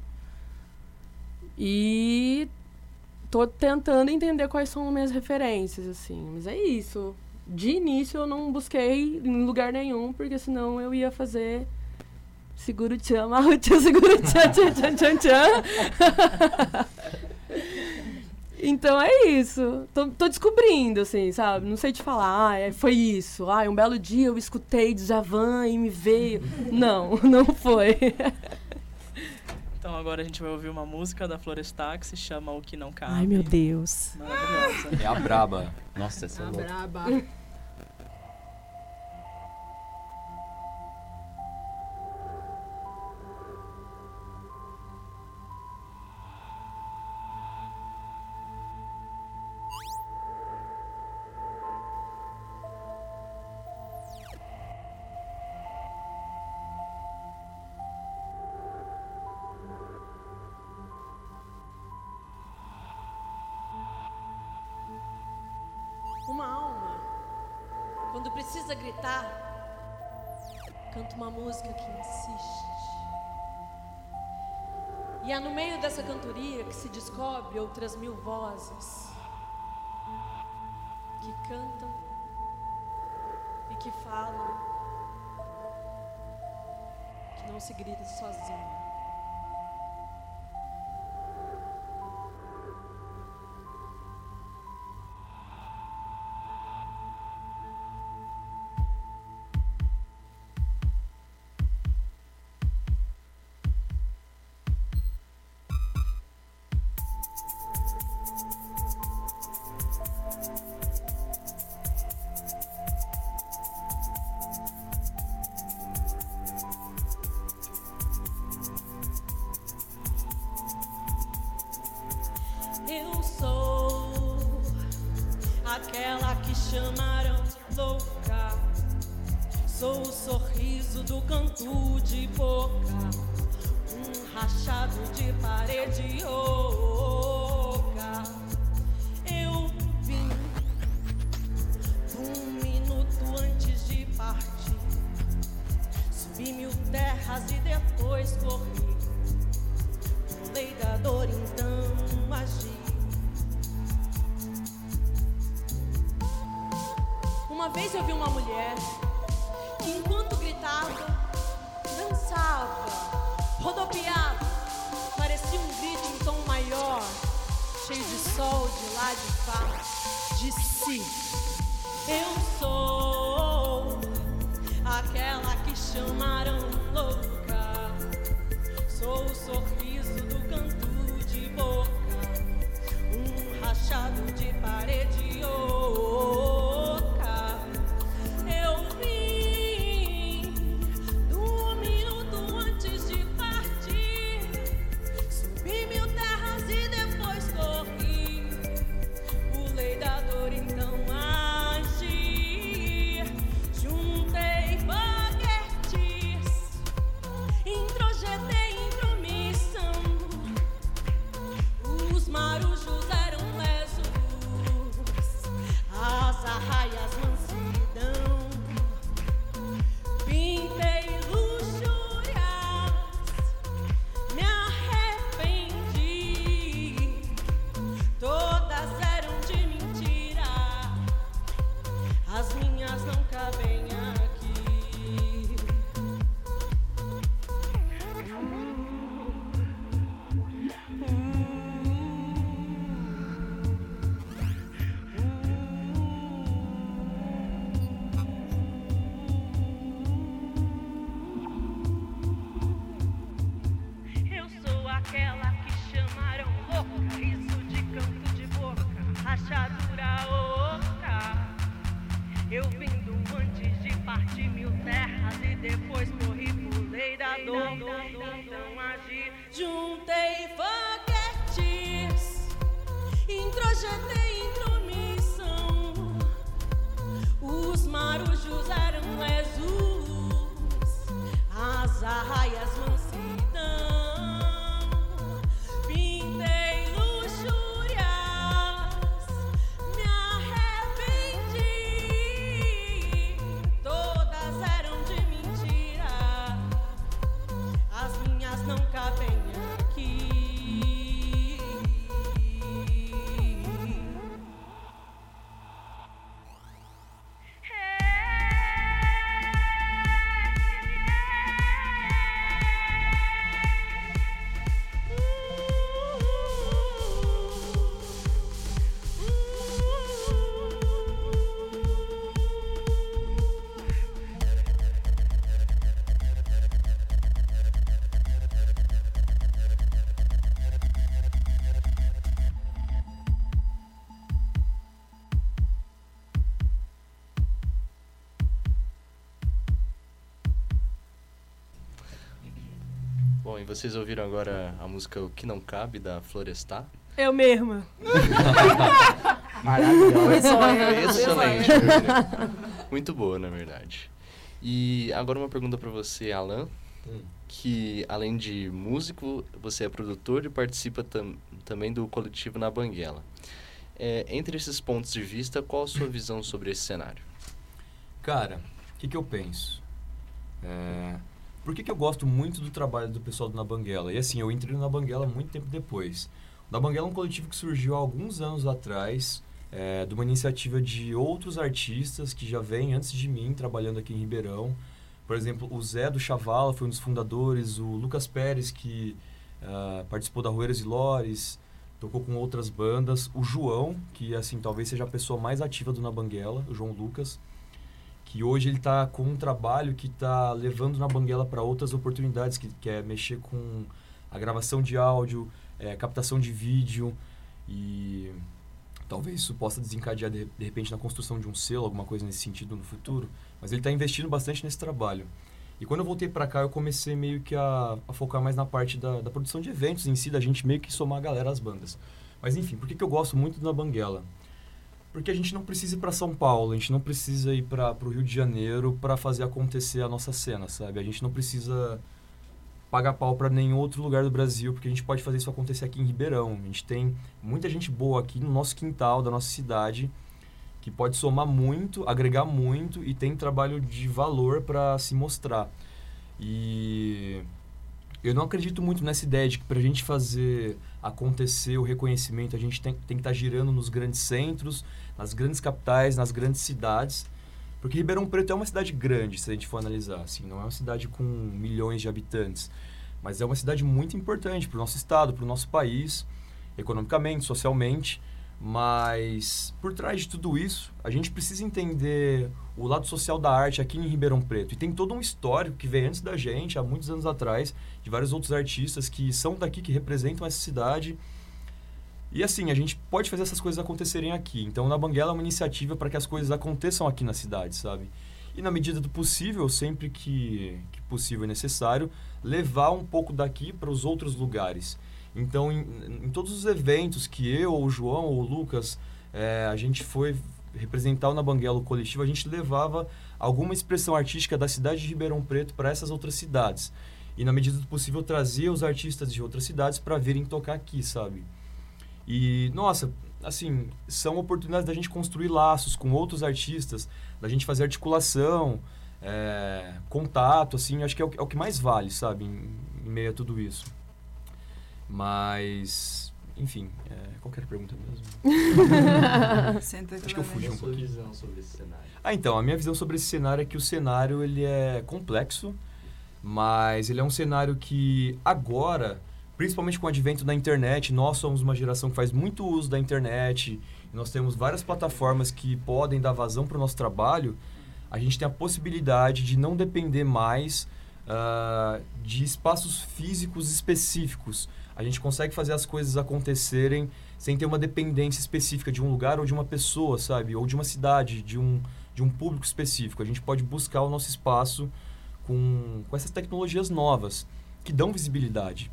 E tô tentando entender quais são as minhas referências, assim. Mas é isso. De início eu não busquei em lugar nenhum, porque senão eu ia fazer seguro tchan, marro tchan, seguro tchan, tchan, tchan, tchan, tchan. Então é isso. Tô, tô, descobrindo, assim, sabe? Não sei te falar, ah, é, foi isso. Ah, um belo dia eu escutei Djavan e me veio. Não, não foi. Então agora a gente vai ouvir uma música da Florestar que se chama O Que Não Cabe. Ai, meu Deus. Maravilhosa. É a braba. Nossa, essa é A louca. braba. Música que insiste. E é no meio dessa cantoria que se descobre outras mil vozes que cantam e que falam, que não se grita sozinho. Vocês ouviram agora a música O Que Não Cabe, da Florestar? Eu mesma. Maravilhosa. Excelente. Muito boa, na verdade. E agora uma pergunta para você, Alan. Hum. Que além de músico, você é produtor e participa tam também do coletivo Na Banguela. É, entre esses pontos de vista, qual a sua visão sobre esse cenário? Cara, o que, que eu penso? É, por que, que eu gosto muito do trabalho do pessoal do Na Banguela? E assim, eu entrei no Na Banguela muito tempo depois. O Na Banguela é um coletivo que surgiu há alguns anos atrás, é, de uma iniciativa de outros artistas que já vêm antes de mim trabalhando aqui em Ribeirão. Por exemplo, o Zé do Chavala foi um dos fundadores, o Lucas Pérez, que uh, participou da Rueiras e Lores, tocou com outras bandas, o João, que assim talvez seja a pessoa mais ativa do Na Banguela, o João Lucas, que hoje ele está com um trabalho que está levando Na Banguela para outras oportunidades, que, que é mexer com a gravação de áudio, é, captação de vídeo e talvez isso possa desencadear de, de, repente na construção de um selo, alguma coisa nesse sentido no futuro. Mas ele está investindo bastante nesse trabalho. E quando eu voltei para cá, eu comecei meio que a, a focar mais na parte da, da, produção de eventos em si, da gente meio que somar a galera às bandas. Mas enfim, por que, que eu gosto muito da Banguela? Porque a gente não precisa ir para São Paulo, a gente não precisa ir para o Rio de Janeiro para fazer acontecer a nossa cena, sabe? A gente não precisa pagar pau para nenhum outro lugar do Brasil, porque a gente pode fazer isso acontecer aqui em Ribeirão. A gente tem muita gente boa aqui no nosso quintal, da nossa cidade, que pode somar muito, agregar muito e tem trabalho de valor para se mostrar. E eu não acredito muito nessa ideia de que para a gente fazer acontecer o reconhecimento, a gente tem, tem que estar tá girando nos grandes centros, nas grandes capitais, nas grandes cidades. Porque Ribeirão Preto é uma cidade grande, se a gente for analisar. Assim, não é uma cidade com milhões de habitantes. Mas é uma cidade muito importante para o nosso estado, para o nosso país, economicamente, socialmente. Mas por trás de tudo isso, a gente precisa entender o lado social da arte aqui em Ribeirão Preto. E tem todo um histórico que veio antes da gente, há muitos anos atrás, de vários outros artistas que são daqui, que representam essa cidade. E assim, a gente pode fazer essas coisas acontecerem aqui. Então, na Banguela é uma iniciativa para que as coisas aconteçam aqui na cidade, sabe? E na medida do possível, sempre que, que possível e necessário, levar um pouco daqui para os outros lugares. Então, em, em, todos os eventos que eu, ou o João, ou o Lucas, é, a gente foi representar o Na Banguela, o coletivo, a gente levava alguma expressão artística da cidade de Ribeirão Preto para essas outras cidades. E, na medida do possível, trazia os artistas de outras cidades para virem tocar aqui, sabe? E, nossa, assim, são oportunidades da gente construir laços com outros artistas, da gente fazer articulação, é, contato, assim, acho que é o, é o, que mais vale, sabe, em, em meio a tudo isso. Mas, enfim, é, qualquer pergunta mesmo. Acho que eu fugi um pouquinho. visão sobre esse cenário? Ah, então, a minha visão sobre esse cenário é que o cenário ele é complexo, mas ele é um cenário que agora, principalmente com o advento da internet, nós somos uma geração que faz muito uso da internet, nós temos várias plataformas que podem dar vazão para o nosso trabalho, a gente tem a possibilidade de não depender mais uh, de espaços físicos específicos a gente consegue fazer as coisas acontecerem sem ter uma dependência específica de um lugar ou de uma pessoa, sabe? Ou de uma cidade, de um, de um público específico. A gente pode buscar o nosso espaço com, com essas tecnologias novas, que dão visibilidade.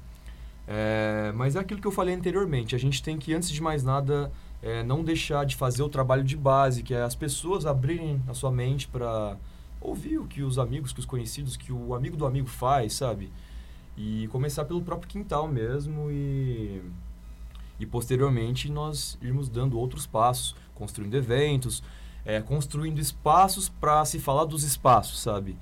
É, mas é aquilo que eu falei anteriormente. A gente tem que, antes de mais nada, é, não deixar de fazer o trabalho de base, que é as pessoas abrirem a sua mente para ouvir o que os amigos, que os conhecidos, que o amigo do amigo faz, sabe? E começar pelo próprio quintal mesmo e, e posteriormente nós irmos dando outros passos, construindo eventos, é, construindo espaços para se falar dos espaços, sabe?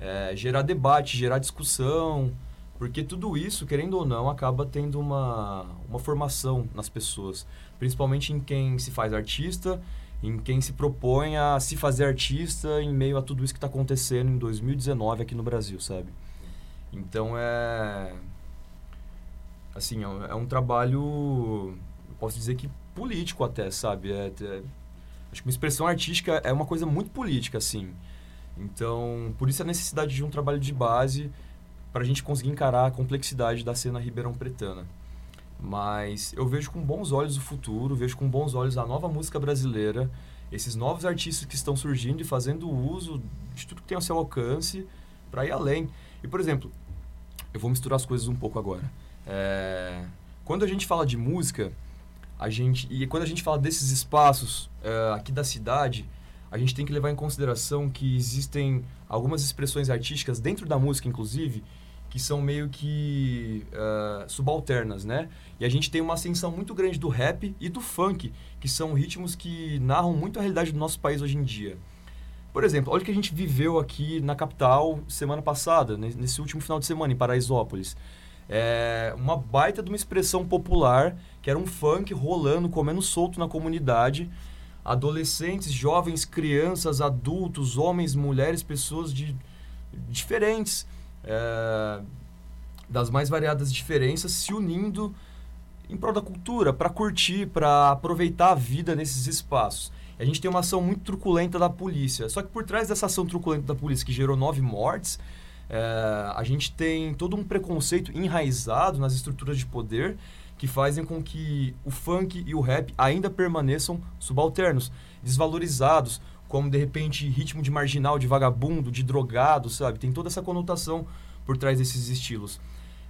É, gerar debate, gerar discussão, porque tudo isso, querendo ou não, acaba tendo uma, uma formação nas pessoas, principalmente em quem se faz artista, em quem se propõe a se fazer artista em meio a tudo isso que está acontecendo em 2019 aqui no Brasil, sabe? Então é. Assim, é um, é um trabalho. Posso dizer que político até, sabe? É, é, acho que uma expressão artística é uma coisa muito política, assim. Então, por isso a necessidade de um trabalho de base para a gente conseguir encarar a complexidade da cena ribeirão pretana. Mas eu vejo com bons olhos o futuro, vejo com bons olhos a nova música brasileira, esses novos artistas que estão surgindo e fazendo uso de tudo que tem ao seu alcance para ir além. E, por exemplo, eu vou misturar as coisas um pouco agora. É, quando a gente fala de música, a gente e quando a gente fala desses espaços é, aqui da cidade, a gente tem que levar em consideração que existem algumas expressões artísticas dentro da música, inclusive, que são meio que uh, subalternas, né? E a gente tem uma ascensão muito grande do rap e do funk, que são ritmos que narram muito a realidade do nosso país hoje em dia. Por exemplo, olha o que a gente viveu aqui na capital semana passada, nesse último final de semana, em Paraisópolis. É uma baita de uma expressão popular, que era um funk rolando, comendo solto na comunidade. Adolescentes, jovens, crianças, adultos, homens, mulheres, pessoas de diferentes é, das mais variadas diferenças se unindo em prol da cultura, para curtir, para aproveitar a vida nesses espaços. A gente tem uma ação muito truculenta da polícia. Só que por trás dessa ação truculenta da polícia, que gerou nove mortes, é, a gente tem todo um preconceito enraizado nas estruturas de poder que fazem com que o funk e o rap ainda permaneçam subalternos, desvalorizados, como de repente ritmo de marginal, de vagabundo, de drogado, sabe? Tem toda essa conotação por trás desses estilos.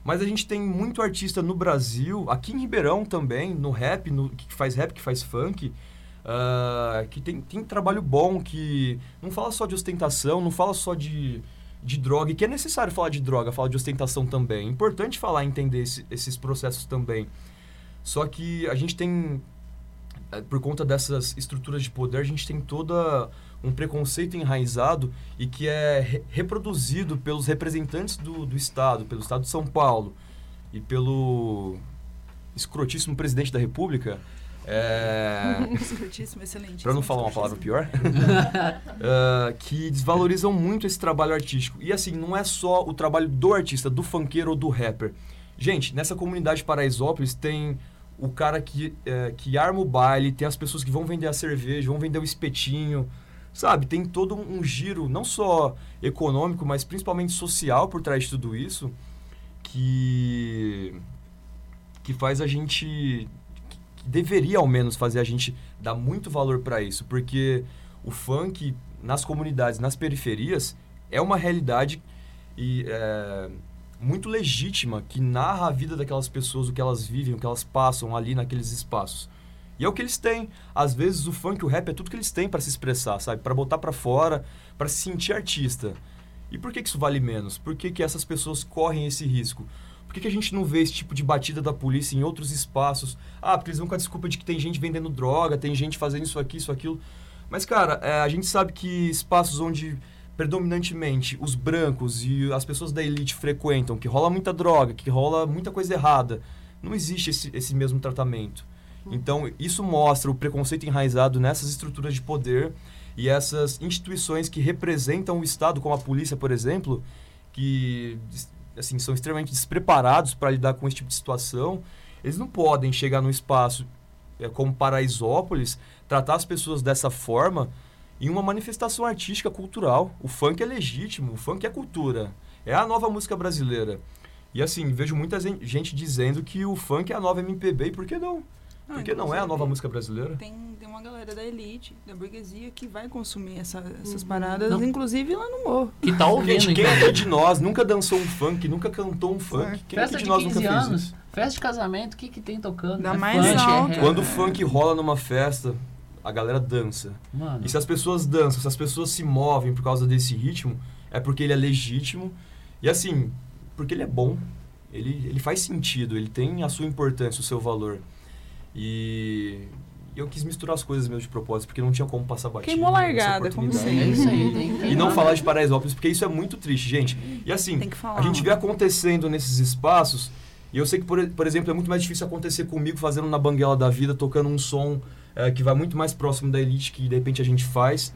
Mas a gente tem muito artista no Brasil, aqui em Ribeirão também, no rap, no, que faz rap, que faz funk, uh, que tem, tem trabalho bom, que não fala só de ostentação, não fala só de, de droga, e que é necessário falar de droga, falar de ostentação também. É importante falar e entender esse, esses processos também. Só que a gente tem é, por conta dessas estruturas de poder, a gente tem toda um preconceito enraizado e que é re reproduzido pelos representantes do, do Estado, pelo Estado de São Paulo e pelo escrotíssimo presidente da República. É... Excelente. Para não falar uma palavra pior, uh, que desvalorizam muito esse trabalho artístico. E assim, não é só o trabalho do artista, do funkeiro ou do rapper. Gente, nessa comunidade de Paraisópolis tem o cara que, é, que arma o baile, tem as pessoas que vão vender a cerveja, vão vender o espetinho, sabe? Tem todo um, giro, não só econômico, mas principalmente social por trás de tudo isso, que, que faz a gente. Deveria ao menos fazer a gente dar muito valor para isso, porque o funk nas comunidades, nas periferias, é uma realidade e. É, muito legítima que narra a vida daquelas pessoas, o que elas vivem, o que elas passam ali naqueles espaços. E é o que eles têm. Às vezes o funk, o rap é tudo que eles têm para se expressar, sabe? Para botar para fora, para se sentir artista. E por que, que isso vale menos? Por que, que essas pessoas correm esse risco? Por que, que a gente não vê esse tipo de batida da polícia em outros espaços? Ah, porque eles vão com a desculpa de que tem gente vendendo droga, tem gente fazendo isso aqui, isso aquilo. Mas, cara, é, a gente sabe que espaços onde predominantemente os brancos e as pessoas da elite frequentam, que rola muita droga, que rola muita coisa errada, não existe esse, esse mesmo tratamento. Hum. Então, isso mostra o preconceito enraizado nessas estruturas de poder e essas instituições que representam o Estado, como a polícia, por exemplo, que assim, são extremamente despreparados para lidar com esse tipo de situação. Eles não podem chegar num espaço é, como Paraisópolis, tratar as pessoas dessa forma em uma manifestação artística cultural. O funk é legítimo, o funk é cultura. É a nova música brasileira. E assim, vejo muita gente dizendo que o funk é a nova MPB, e por que não? Por que não é a nova música brasileira? Tem, tem uma galera da elite, da burguesia, que vai consumir essa, essas uhum. paradas, não. inclusive lá no morro. Que tá ouvindo, Gente, quem é de nós nunca dançou um funk, nunca cantou um funk? Quem Festa é de, de nós nunca anos, fez isso? Festa de casamento, o que, que tem tocando? Da é mais funk. É Quando o funk rola numa festa, a galera dança. Mano. E se as pessoas dançam, se as pessoas se movem por causa desse ritmo, é porque ele é legítimo. E assim, porque ele é bom. Ele, ele faz sentido, ele tem a sua importância, o seu valor. E eu quis misturar as coisas mesmo de propósito, porque não tinha como passar batido. Queimou largada, como sempre. É isso aí, tem, tem e não falar de Paraisópolis, porque isso é muito triste, gente. E assim, a gente vê acontecendo nesses espaços, e eu sei que, por, por exemplo, é muito mais difícil acontecer comigo fazendo na banguela da vida, tocando um som é, que vai muito mais próximo da elite que de repente a gente faz,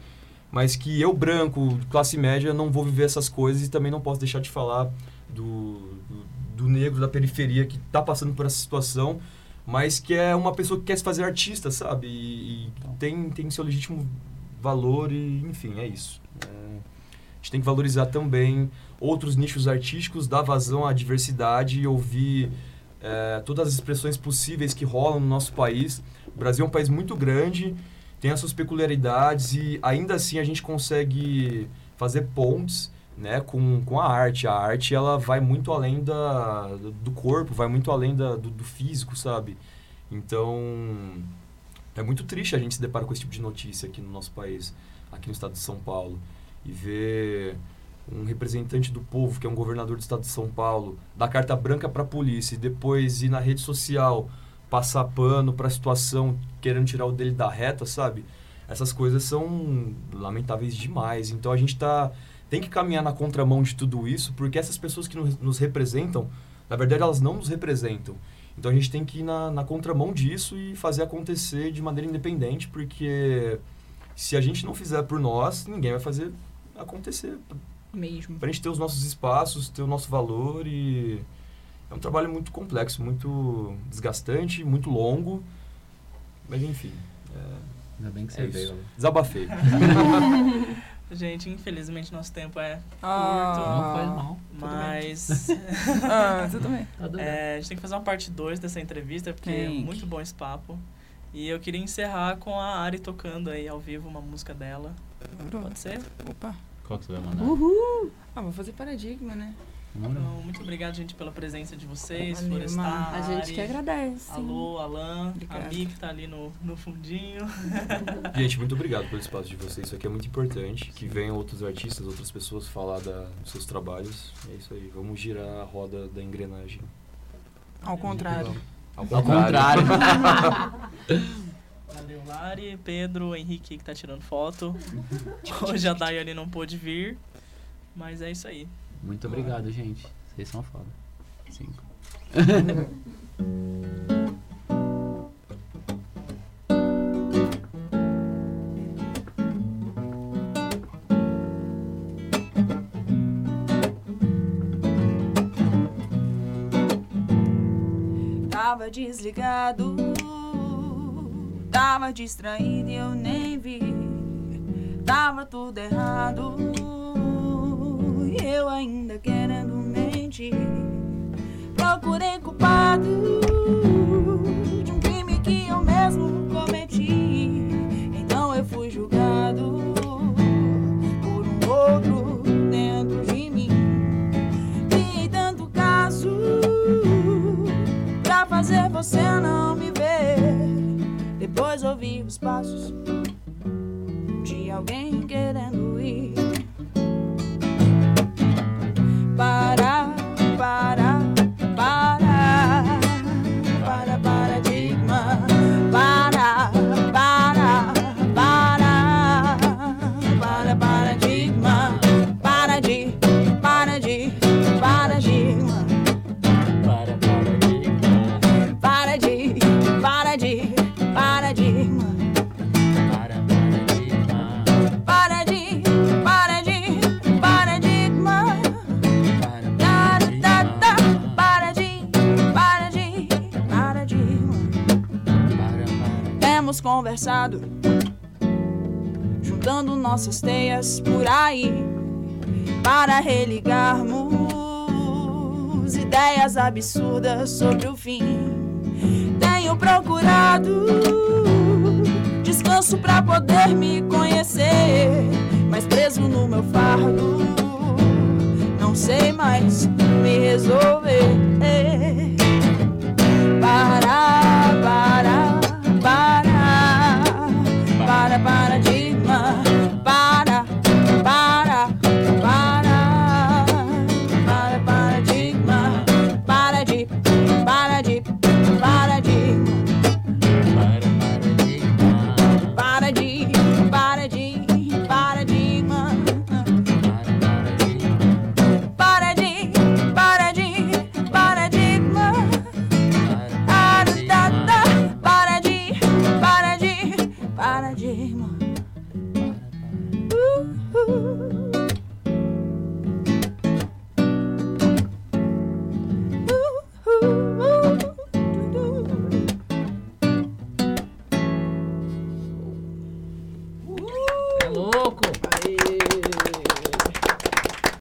mas que eu, branco, classe média, não vou viver essas coisas e também não posso deixar de falar do, do, do negro da periferia que está passando por essa situação, mas que é uma pessoa que quer se fazer artista, sabe? E, e então. tem, tem seu legítimo valor e, enfim, é isso. É, a gente tem que valorizar também outros nichos artísticos, dar vazão à diversidade e ouvir é, todas as expressões possíveis que rolam no nosso país. O Brasil é um país muito grande, tem as suas peculiaridades e ainda assim a gente consegue fazer pontes né, com, com a arte. A arte ela vai muito além da, do corpo, vai muito além da, do, do físico, sabe? Então é muito triste a gente se deparar com esse tipo de notícia aqui no nosso país, aqui no estado de São Paulo, e ver um representante do povo, que é um governador do estado de São Paulo, dar carta branca para a polícia e depois ir na rede social passar pano para a situação, querendo tirar o dele da reta, sabe? Essas coisas são lamentáveis demais. Então a gente tá tem que caminhar na contramão de tudo isso, porque essas pessoas que nos representam, na verdade elas não nos representam. Então a gente tem que ir na, na contramão disso e fazer acontecer de maneira independente, porque se a gente não fizer por nós, ninguém vai fazer acontecer. Mesmo. Pra gente ter os nossos espaços, ter o nosso valor e é um trabalho muito complexo, muito desgastante, muito longo. Mas enfim. É, Ainda bem que você é veio. Desabafei. Gente, infelizmente nosso tempo é Ah, curto. Não faz mal. Mas Ah, tudo bem. Tá é, a gente tem que fazer uma parte 2 dessa entrevista, porque é muito bom esse papo. E eu queria encerrar com a Ari tocando aí ao vivo uma música dela. Pode ser? Opa. Qual que você vai mandar? Uhul. Ah, vou fazer paradigma, né? Então, muito obrigado, gente, pela presença de vocês. Valeu, Florestar. A gente Ari, que agradece. Alô, Alan, Obrigada. a Mi que tá ali no, no fundinho. Gente, muito obrigado pelo espaço de vocês. Isso aqui é muito importante. Que venham outros artistas, outras pessoas falar da, dos seus trabalhos. É isso aí. Vamos girar a roda da engrenagem. Ao contrário. Ao Ao contrário. Valeu, Lari, Pedro, Henrique que tá tirando foto. Hoje a Daiane não pôde vir, mas é isso aí. Muito obrigado, gente. Vocês são foda. Cinco. Tava desligado, tava distraído e eu nem vi. Tava tudo errado, eu ainda querendo mentir. Procurei culpado de um crime que eu mesmo cometi. Então eu fui julgado por um outro dentro de mim. Criei tanto caso pra fazer você não me ver. Depois ouvi os passos de alguém querendo ir. Conversado, juntando nossas teias por aí, para religarmos ideias absurdas sobre o fim. Tenho procurado descanso pra poder me conhecer, mas preso no meu fardo, não sei mais me resolver.